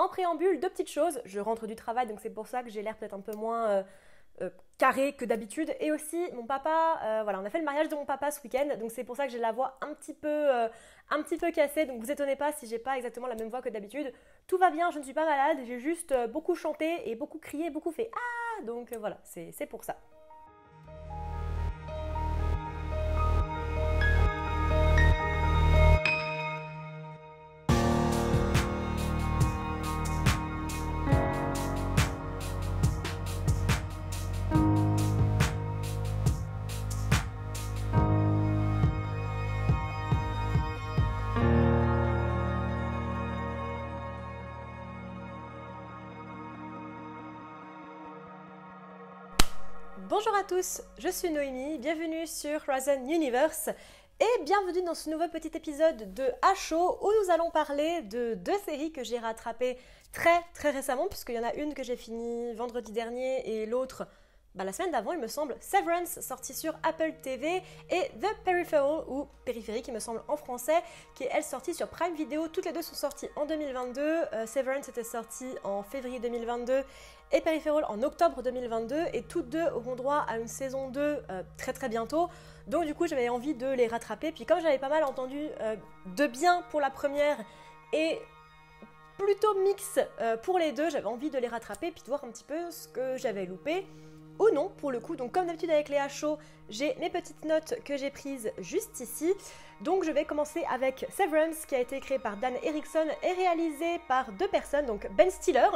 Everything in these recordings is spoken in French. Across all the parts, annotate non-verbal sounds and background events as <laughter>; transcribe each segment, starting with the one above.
En préambule, deux petites choses. Je rentre du travail, donc c'est pour ça que j'ai l'air peut-être un peu moins euh, euh, carré que d'habitude. Et aussi, mon papa, euh, voilà, on a fait le mariage de mon papa ce week-end, donc c'est pour ça que j'ai la voix un petit peu, un petit peu cassée. Donc vous étonnez pas si j'ai pas exactement la même voix que d'habitude. Tout va bien, je ne suis pas malade, j'ai juste beaucoup chanté et beaucoup crié, beaucoup fait ah. Donc voilà, c'est pour ça. Bonjour à tous, je suis Noémie, bienvenue sur Horizon Universe et bienvenue dans ce nouveau petit épisode de HO où nous allons parler de deux séries que j'ai rattrapées très très récemment puisqu'il y en a une que j'ai finie vendredi dernier et l'autre bah, la semaine d'avant, il me semble, Severance, sorti sur Apple TV, et The Peripheral, ou Périphérique, il me semble en français, qui est elle sortie sur Prime Video. Toutes les deux sont sorties en 2022. Euh, Severance était sorti en février 2022 et Peripheral en octobre 2022, et toutes deux auront droit à une saison 2 euh, très très bientôt. Donc du coup, j'avais envie de les rattraper. Puis comme j'avais pas mal entendu euh, de bien pour la première et plutôt mix pour les deux, j'avais envie de les rattraper puis de voir un petit peu ce que j'avais loupé ou non pour le coup. Donc comme d'habitude avec les HO, j'ai mes petites notes que j'ai prises juste ici. Donc je vais commencer avec Severance qui a été créé par Dan Erickson et réalisé par deux personnes, donc Ben Stiller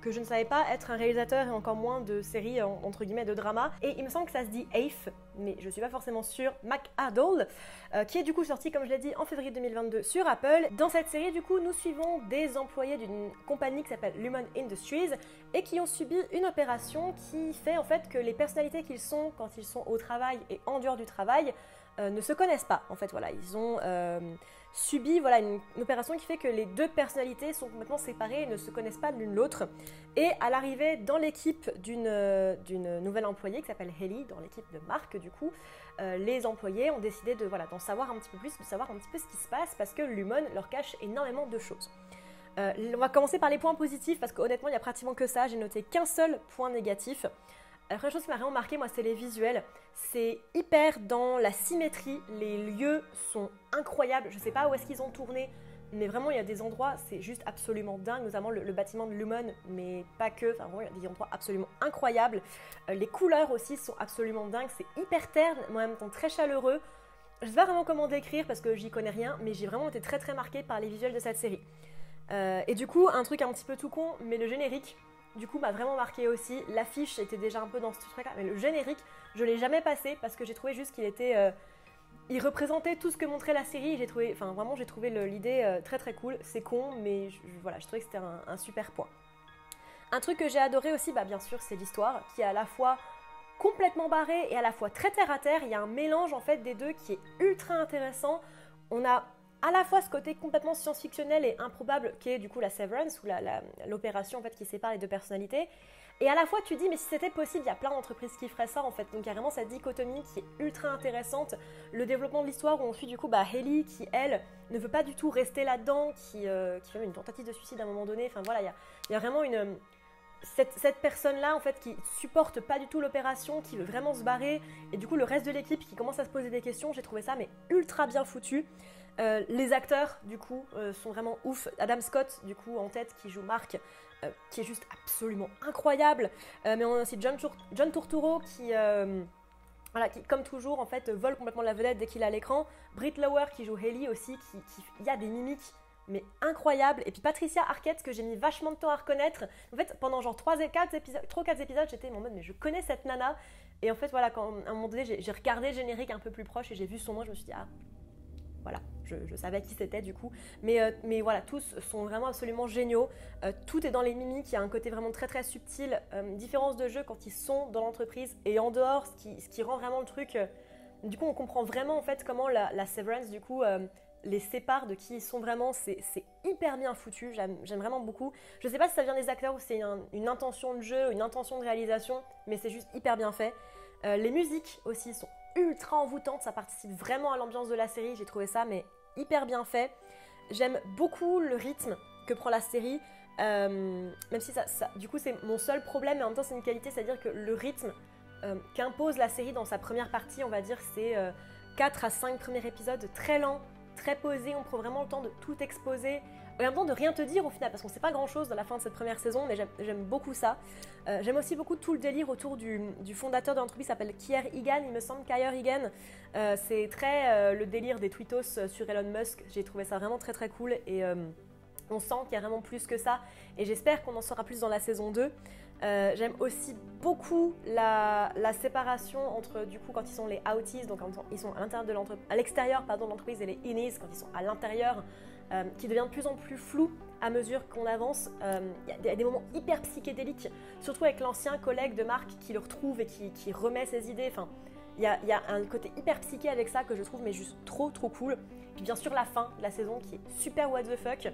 que je ne savais pas être un réalisateur et encore moins de séries entre guillemets de drama. Et il me semble que ça se dit Afe, mais je suis pas forcément sûre. McAdole, euh, qui est du coup sorti, comme je l'ai dit, en février 2022 sur Apple. Dans cette série, du coup, nous suivons des employés d'une compagnie qui s'appelle Lumen Industries et qui ont subi une opération qui fait en fait que les personnalités qu'ils sont quand ils sont au travail et en dehors du travail euh, ne se connaissent pas. En fait, voilà, ils ont euh, subi voilà, une, opération qui fait que les deux personnalités sont complètement séparées et ne se connaissent pas l'une l'autre. Et à l'arrivée dans l'équipe d'une euh, nouvelle employée qui s'appelle Haley, dans l'équipe de Marc du coup, les employés ont décidé de voilà d'en savoir un petit peu plus, de savoir un petit peu ce qui se passe parce que l'humain leur cache énormément de choses. on va commencer par les points positifs parce qu'honnêtement il n'y a pratiquement que ça, j'ai noté qu'un seul point négatif. La première chose qui m'a vraiment marqué, moi, c'est les visuels. C'est hyper dans la symétrie. Les lieux sont incroyables. Je sais pas où est-ce qu'ils ont tourné, mais vraiment, il y a des endroits, c'est juste absolument dingue, notamment le, bâtiment de Lumon, mais pas que. Enfin, vraiment, il y a des endroits absolument incroyables. Euh, les couleurs aussi sont absolument dingues. C'est hyper terne, mais en même temps très chaleureux. Je sais pas vraiment comment décrire parce que j'y connais rien, mais j'ai vraiment été très très marquée par les visuels de cette série. Euh, et du coup, un truc un petit peu tout con, mais le générique, du coup m'a vraiment marqué aussi. L'affiche était déjà un peu dans ce truc-là, mais le générique, je l'ai jamais passé parce que j'ai trouvé juste qu'il était. Euh, il représentait tout ce que montrait la série. J'ai trouvé, enfin vraiment, j'ai trouvé l'idée euh, très très cool. C'est con, mais je, voilà, je trouvais que c'était un, super point. Un truc que j'ai adoré aussi, bah bien sûr, c'est l'histoire qui est à la fois complètement barrée et à la fois très terre à terre. Il y a un mélange en fait des deux qui est ultra intéressant. On a à la fois ce côté complètement science-fictionnel et improbable qui est du coup la severance ou l'opération en fait qui sépare les deux personnalités. Et à la fois tu dis mais si c'était possible, il y a plein d'entreprises qui feraient ça en fait. Donc carrément cette dichotomie qui est ultra intéressante. Le développement de l'histoire où on suit du coup bah, Haley qui elle ne veut pas du tout rester là-dedans, qui, euh, qui fait une tentative de suicide à un moment donné. Enfin voilà, il y a, y a, vraiment une... Cette, cette personne-là, en fait, qui supporte pas du tout l'opération, qui veut vraiment se barrer, et du coup, le reste de l'équipe qui commence à se poser des questions, j'ai trouvé ça mais ultra bien foutu. Euh, les acteurs, du coup, euh, sont vraiment ouf. Adam Scott, du coup, en tête, qui joue Marc, euh, qui est juste absolument incroyable. mais on a aussi John, Turturro, qui, voilà, qui, comme toujours, en fait, vole complètement la vedette dès qu'il est à l'écran. Britt Lower, qui joue Haley aussi, qui, il y a des mimiques mais incroyables. Et puis Patricia Arquette, que j'ai mis vachement de temps à reconnaître. En fait, pendant genre 3 4 épisodes, 3 4 épisodes, j'étais en mode, mais je connais cette nana. Et en fait, voilà, quand à un moment donné, j'ai regardé le générique un peu plus proche et j'ai vu son nom, je me suis dit, ah, voilà, je, savais qui c'était du coup. Mais, euh, mais voilà, tous sont vraiment absolument géniaux. Euh, tout est dans les mimiques, il y a un côté vraiment très très subtil. Euh, différence de jeu quand ils sont dans l'entreprise et en dehors, ce qui, ce qui rend vraiment le truc. du coup, on comprend vraiment en fait comment la, Severance du coup les sépare de qui ils sont vraiment. C'est hyper bien foutu, j'aime vraiment beaucoup. Je sais pas si ça vient des acteurs ou c'est une intention de jeu, une intention de réalisation, mais c'est juste hyper bien fait. les musiques aussi sont ultra envoûtante, ça participe vraiment à l'ambiance de la série, j'ai trouvé ça mais hyper bien fait. J'aime beaucoup le rythme que prend la série. Euh, même si ça, du coup, c'est mon seul problème, mais en même temps, c'est une qualité, c'est-à-dire que le rythme euh, qu'impose la série dans sa première partie, on va dire, c'est 4 à 5 premiers épisodes très lents, très posés. On prend vraiment le temps de tout exposer et en même temps de rien te dire au final, parce qu'on sait pas grand chose dans la fin de cette première saison, mais j'aime beaucoup ça. Euh, j'aime aussi beaucoup tout le délire autour du, fondateur de l'entreprise, s'appelle Kier Higan, il me semble, Kier Higan. Euh, c'est très euh, le délire des tweetos sur Elon Musk, j'ai trouvé ça vraiment très très cool et on sent qu'il y a vraiment plus que ça et j'espère qu'on en saura plus dans la saison 2. J'aime aussi beaucoup la, séparation entre du coup quand ils sont les outies, donc quand ils sont à l'extérieur de l'entreprise et les innies quand ils sont à l'intérieur. Euh, qui devient de plus en plus flou à mesure qu'on avance. Euh, il y, a des moments hyper psychédéliques, surtout avec l'ancien collègue de Marc qui le retrouve et qui, remet ses idées. Enfin, il y, a, un côté hyper psyché avec ça que je trouve mais juste trop trop cool. Puis bien sûr la fin de la saison qui est super what the fuck.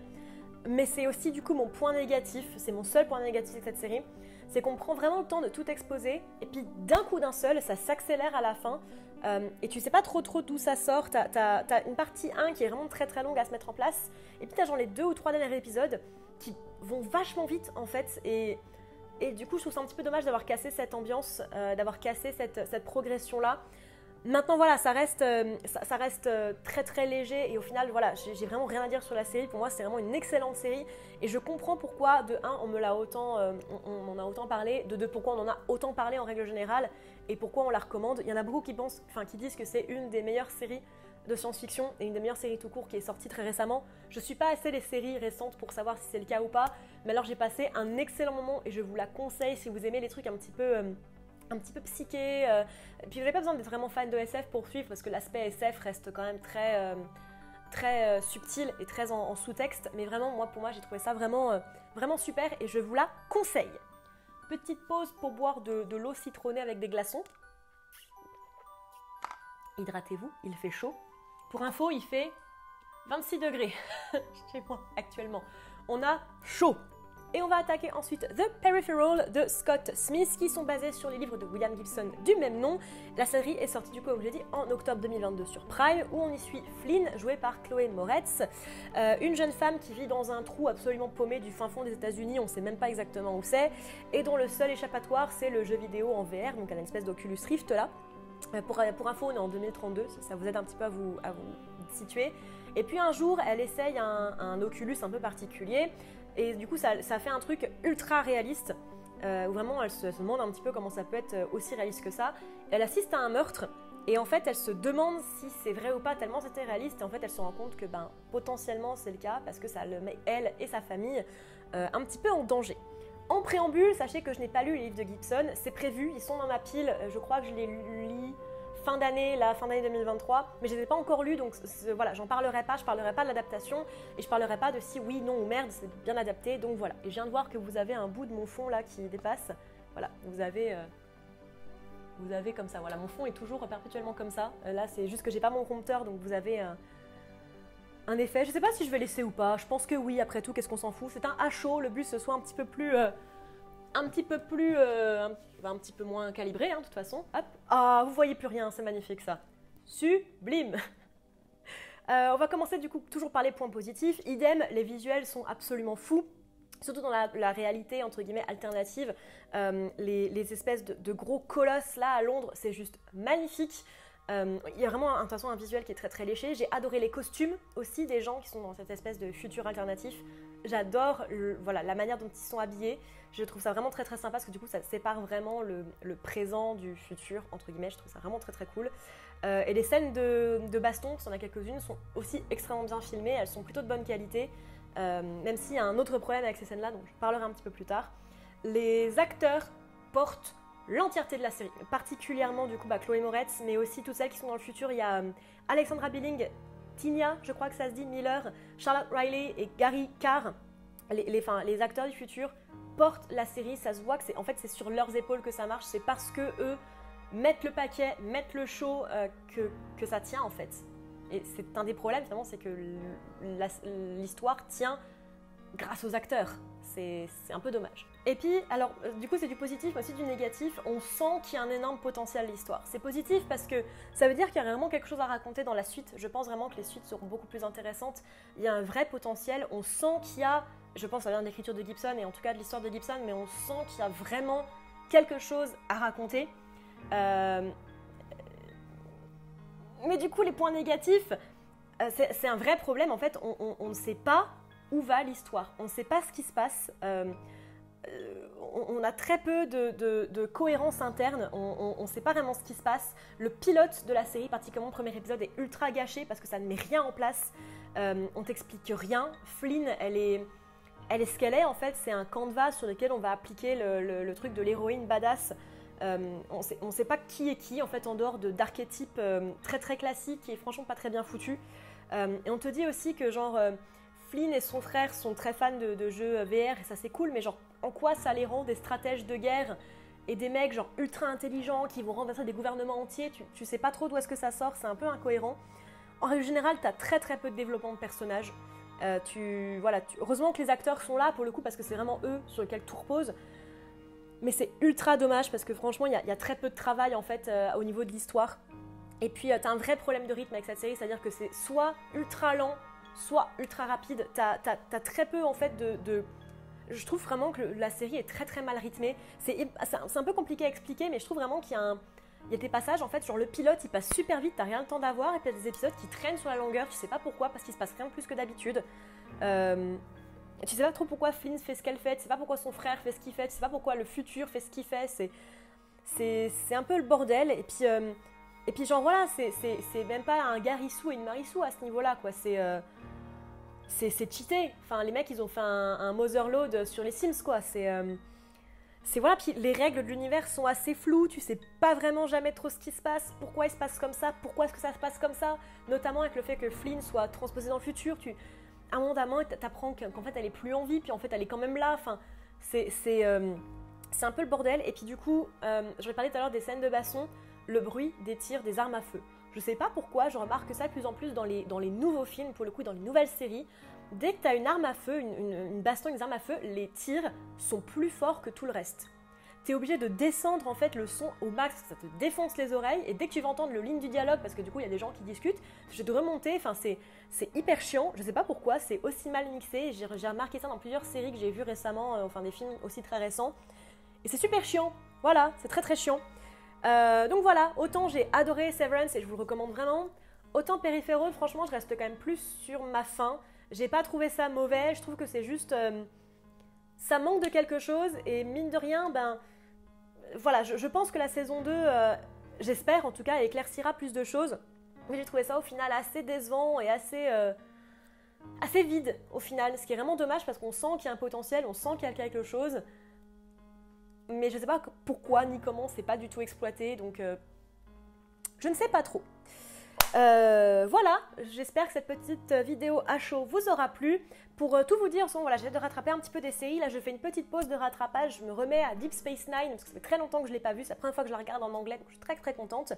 Mais c'est aussi du coup mon point négatif, c'est mon seul point négatif avec cette série, c'est qu'on prend vraiment le temps de tout exposer et puis d'un coup d'un seul ça s'accélère à la fin. Euh, et tu sais pas trop trop d'où ça sort. T'as as, une partie 1 qui est vraiment très très longue à se mettre en place. Et puis t'as genre les deux ou trois derniers épisodes qui vont vachement vite en fait. Et, et du coup, je trouve ça un petit peu dommage d'avoir cassé cette ambiance, euh, d'avoir cassé cette, cette progression-là. Maintenant, voilà, ça reste, euh, euh, très très léger et au final, voilà, j'ai vraiment rien à dire sur la série. Pour moi, c'est vraiment une excellente série et je comprends pourquoi, de un, on me l'a autant, euh, on, en a autant parlé, de deux, pourquoi on en a autant parlé en règle générale et pourquoi on la recommande. Il y en a beaucoup qui pensent, enfin, qui disent que c'est une des meilleures séries de science-fiction et une des meilleures séries tout court qui est sortie très récemment. Je suis pas assez les séries récentes pour savoir si c'est le cas ou pas, mais alors j'ai passé un excellent moment et je vous la conseille si vous aimez les trucs un petit peu un petit peu psyché. Euh, puis vous n'avez pas besoin d'être vraiment fan de SF pour suivre parce que l'aspect SF reste quand même très, euh, très euh, subtil et très en, sous-texte. Mais vraiment, moi, pour moi, j'ai trouvé ça vraiment, vraiment super et je vous la conseille. Petite pause pour boire de, l'eau citronnée avec des glaçons. Hydratez-vous, il fait chaud. Pour info, il fait 26 degrés <laughs> actuellement. On a chaud. Et on va attaquer ensuite The Peripheral de Scott Smith, qui sont basés sur les livres de William Gibson du même nom. La série est sortie du coup, comme je l'ai dit, en octobre 2022 sur Prime, où on y suit Flynn, jouée par Chloé Moretz, euh, une jeune femme qui vit dans un trou absolument paumé du fin fond des États-Unis, on ne sait même pas exactement où c'est, et dont le seul échappatoire c'est le jeu vidéo en VR, donc elle a une espèce d'Oculus Rift là. Euh, pour, pour, info, on est en 2032, si ça vous aide un petit peu à vous, situer. Et puis un jour, elle essaye un Oculus un peu particulier. Et du coup, ça, fait un truc ultra réaliste, euh, où vraiment elle se, demande un petit peu comment ça peut être euh, aussi réaliste que ça. Elle assiste à un meurtre, et en fait, elle se demande si c'est vrai ou pas, tellement c'était réaliste, et en fait, elle se rend compte que ben, potentiellement c'est le cas, parce que ça le met elle et sa famille euh, un petit peu en danger. En préambule, sachez que je n'ai pas lu les livres de Gibson, c'est prévu, ils sont dans ma pile, je crois que je les lis fin d'année, la fin d'année 2023, mais je ne les ai pas encore lus, donc voilà, j'en parlerai pas, je parlerai pas de l'adaptation, et je parlerai pas de si oui, non ou merde, c'est bien adapté, donc voilà. Et je viens de voir que vous avez un bout de mon fond là qui dépasse, voilà, vous avez... Euh, vous avez comme ça, voilà, mon fond est toujours perpétuellement comme ça. Euh, là, c'est juste que j'ai pas mon compteur, donc vous avez un effet. Je sais pas si je vais laisser ou pas. Je pense que oui, après tout, qu'est-ce qu'on s'en fout? C'est un à chaud, le but ce soit un petit peu plus euh, un petit peu plus, euh, un, petit peu moins calibré, hein, de toute façon. Hop. Ah, vous voyez plus rien, c'est magnifique ça. Sublime. <laughs> Euh, on va commencer du coup toujours par les points positifs. Idem, les visuels sont absolument fous. Surtout dans la, réalité entre guillemets alternative, euh, les, espèces de, gros colosses là à Londres, c'est juste magnifique. il y a vraiment de façon un visuel qui est très très léché. J'ai adoré les costumes aussi des gens qui sont dans cette espèce de futur alternatif. J'adore voilà, la manière dont ils sont habillés. Je trouve ça vraiment très très sympa parce que du coup ça sépare vraiment le, présent du futur, entre guillemets. Je trouve ça vraiment très très cool. Euh, et les scènes de, baston, parce en a quelques-unes, sont aussi extrêmement bien filmées. Elles sont plutôt de bonne qualité. Euh, même s'il y a un autre problème avec ces scènes-là, dont je parlerai un petit peu plus tard. Les acteurs portent l'entièreté de la série, particulièrement du coup bah, Chloé Moretz, mais aussi toutes celles qui sont dans le futur. Il y a euh, Alexandra Billing Tinia, je crois que ça se dit, Miller, Charlotte Riley et Gary Carr, les, les, acteurs du futur, portent la série. Ça se voit que c'est en fait c'est sur leurs épaules que ça marche. C'est parce que eux mettent le paquet, mettent le show euh, que, que ça tient en fait. Et c'est un des problèmes finalement, c'est que l'histoire tient grâce aux acteurs. C'est un peu dommage. Et puis, alors, euh, du coup, c'est du positif, mais aussi du négatif. On sent qu'il y a un énorme potentiel l'histoire. C'est positif parce que ça veut dire qu'il y a vraiment quelque chose à raconter dans la suite. Je pense vraiment que les suites seront beaucoup plus intéressantes. Il y a un vrai potentiel. On sent qu'il y a je pense ça vient de l'écriture de Gibson et en tout cas de l'histoire de Gibson, mais on sent qu'il y a vraiment quelque chose à raconter. Euh, mais du coup, les points négatifs, euh, c'est un vrai problème. En fait, on, ne sait pas où va l'histoire. On ne sait pas ce qui se passe. Euh, on, a très peu de, cohérence interne. On ne sait pas vraiment ce qui se passe. Le pilote de la série, particulièrement le premier épisode, est ultra gâché parce que ça ne met rien en place. on t'explique rien. Flynn, elle est elle est ce qu'elle est en fait, c'est un canevas sur lequel on va appliquer le, truc de l'héroïne badass. Euh, on ne sait pas qui est qui en fait en dehors d'archétypes euh, très très classiques et franchement pas très bien foutus. Euh, et on te dit aussi que genre Flynn et son frère sont très fans de, jeux VR et ça c'est cool, mais genre en quoi ça les rend des stratèges de guerre et des mecs genre ultra intelligents qui vont renverser des gouvernements entiers, tu, sais pas trop d'où est-ce que ça sort, c'est un peu incohérent. En règle générale, tu as très très peu de développement de personnages. Euh, tu, voilà, heureusement que les acteurs sont là pour le coup parce que c'est vraiment eux sur lesquels tout repose. Mais c'est ultra dommage parce que franchement, il y, a très peu de travail en fait euh, au niveau de l'histoire. Et puis, euh, tu as un vrai problème de rythme avec cette série, c'est-à-dire que c'est soit ultra lent, soit ultra rapide. Tu as, très peu en fait de, Je trouve vraiment que la série est très très mal rythmée. C'est un peu compliqué à expliquer, mais je trouve vraiment qu'il y a un il y a des passages, en fait, sur le pilote, il passe super vite, t'as rien le temps d'avoir, et puis il y a des épisodes qui traînent sur la longueur, tu sais pas pourquoi, parce qu'il se passe rien de plus que d'habitude. Euh, tu sais pas trop pourquoi Flynn fait ce qu'elle fait, tu sais pas pourquoi son frère fait ce qu'il fait, tu sais pas pourquoi le futur fait ce qu'il fait, c'est, c'est, un peu le bordel, et puis, euh, et puis genre voilà, c'est, même pas un Garissou et une Marissou à ce niveau-là, quoi, c'est... Euh, cheaté. Enfin, les mecs, ils ont fait un, un Motherload sur les Sims, quoi. C'est c'est voilà, puis les règles de l'univers sont assez floues, tu sais pas vraiment jamais trop ce qui se passe, pourquoi il se passe comme ça, pourquoi est-ce que ça se passe comme ça, notamment avec le fait que Flynn soit transposé dans le futur, tu, à un moment d'un t'apprends qu'en fait elle est plus en vie, puis en fait elle est quand même là, enfin, c'est, euh, un peu le bordel, et puis du coup, euh, je vais parler tout à l'heure des scènes de basson, le bruit des tirs des armes à feu. Je sais pas pourquoi, je remarque ça de plus en plus dans les, dans les nouveaux films, pour le coup dans les nouvelles séries, Dès que tu as une arme à feu, une, baston, une arme à feu, les tirs sont plus forts que tout le reste. Tu es obligé de descendre en fait le son au max, ça te défonce les oreilles, et dès que tu vas entendre le ligne du dialogue, parce que du coup il y a des gens qui discutent, je de remonter, enfin c'est, hyper chiant, je sais pas pourquoi, c'est aussi mal mixé, j'ai, remarqué ça dans plusieurs séries que j'ai vues récemment, euh, enfin des films aussi très récents, et c'est super chiant, voilà, c'est très très chiant. Euh, donc voilà, autant j'ai adoré Severance et je vous le recommande vraiment, autant Peripheral, franchement je reste quand même plus sur ma fin. J'ai pas trouvé ça mauvais, je trouve que c'est juste. Euh, ça manque de quelque chose et mine de rien, ben. Voilà, je, pense que la saison 2, euh, j'espère en tout cas, éclaircira plus de choses. Mais j'ai trouvé ça au final assez décevant et assez. Assez vide au final, ce qui est vraiment dommage parce qu'on sent qu'il y a un potentiel, on sent qu'il y a quelque chose. Mais je sais pas pourquoi ni comment, c'est pas du tout exploité donc. je ne sais pas trop. Euh, voilà, j'espère que cette petite vidéo à chaud vous aura plu. Pour euh, tout vous dire, voilà, j'ai de rattraper un petit peu des séries. Là, je fais une petite pause de rattrapage. Je me remets à Deep Space Nine parce que ça fait très longtemps que je ne l'ai pas vu. C'est la première fois que je la regarde en anglais, donc je suis très très contente.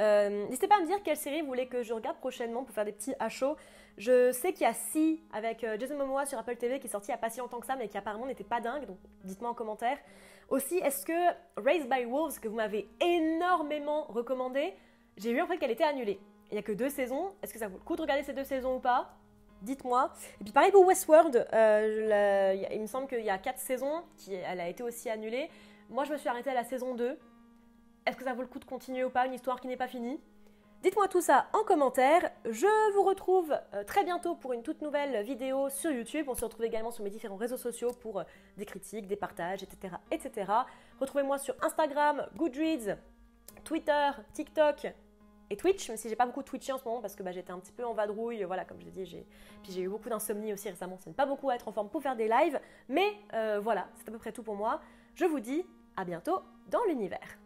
Euh, n'hésitez pas à me dire quelle série vous voulez que je regarde prochainement pour faire des petits à chaud. Je sais qu'il y a Si avec Jason Momoa sur Apple TV qui est sorti il n'y a pas si longtemps que ça, mais qui apparemment n'était pas dingue. Donc dites-moi en commentaire. Aussi, est-ce que Raised by Wolves, que vous m'avez énormément recommandé, j'ai vu en fait qu'elle était annulée. Il n'y a que deux saisons. Est-ce que ça vaut le coup de regarder ces deux saisons ou pas? Dites-moi. Et puis pareil pour Westworld, euh, il me semble qu'il y a quatre saisons, qui, elle a été aussi annulée. Moi, je me suis arrêtée à la saison 2. Est-ce que ça vaut le coup de continuer ou pas? Une histoire qui n'est pas finie? Dites-moi tout ça en commentaire. Je vous retrouve euh, très bientôt pour une toute nouvelle vidéo sur YouTube. On se retrouve également sur mes différents réseaux sociaux pour euh, des critiques, des partages, etc. etc. Retrouvez-moi sur Instagram, Goodreads, Twitter, TikTok et Twitch, même si j'ai pas beaucoup Twitché en ce moment parce que bah, j'étais un petit peu en vadrouille, voilà, comme je l'ai j'ai... puis j'ai eu beaucoup d'insomnie aussi récemment, ça n'est pas beaucoup à être en forme pour faire des lives, mais euh, voilà, c'est à peu près tout pour moi. Je vous dis à bientôt dans l'univers.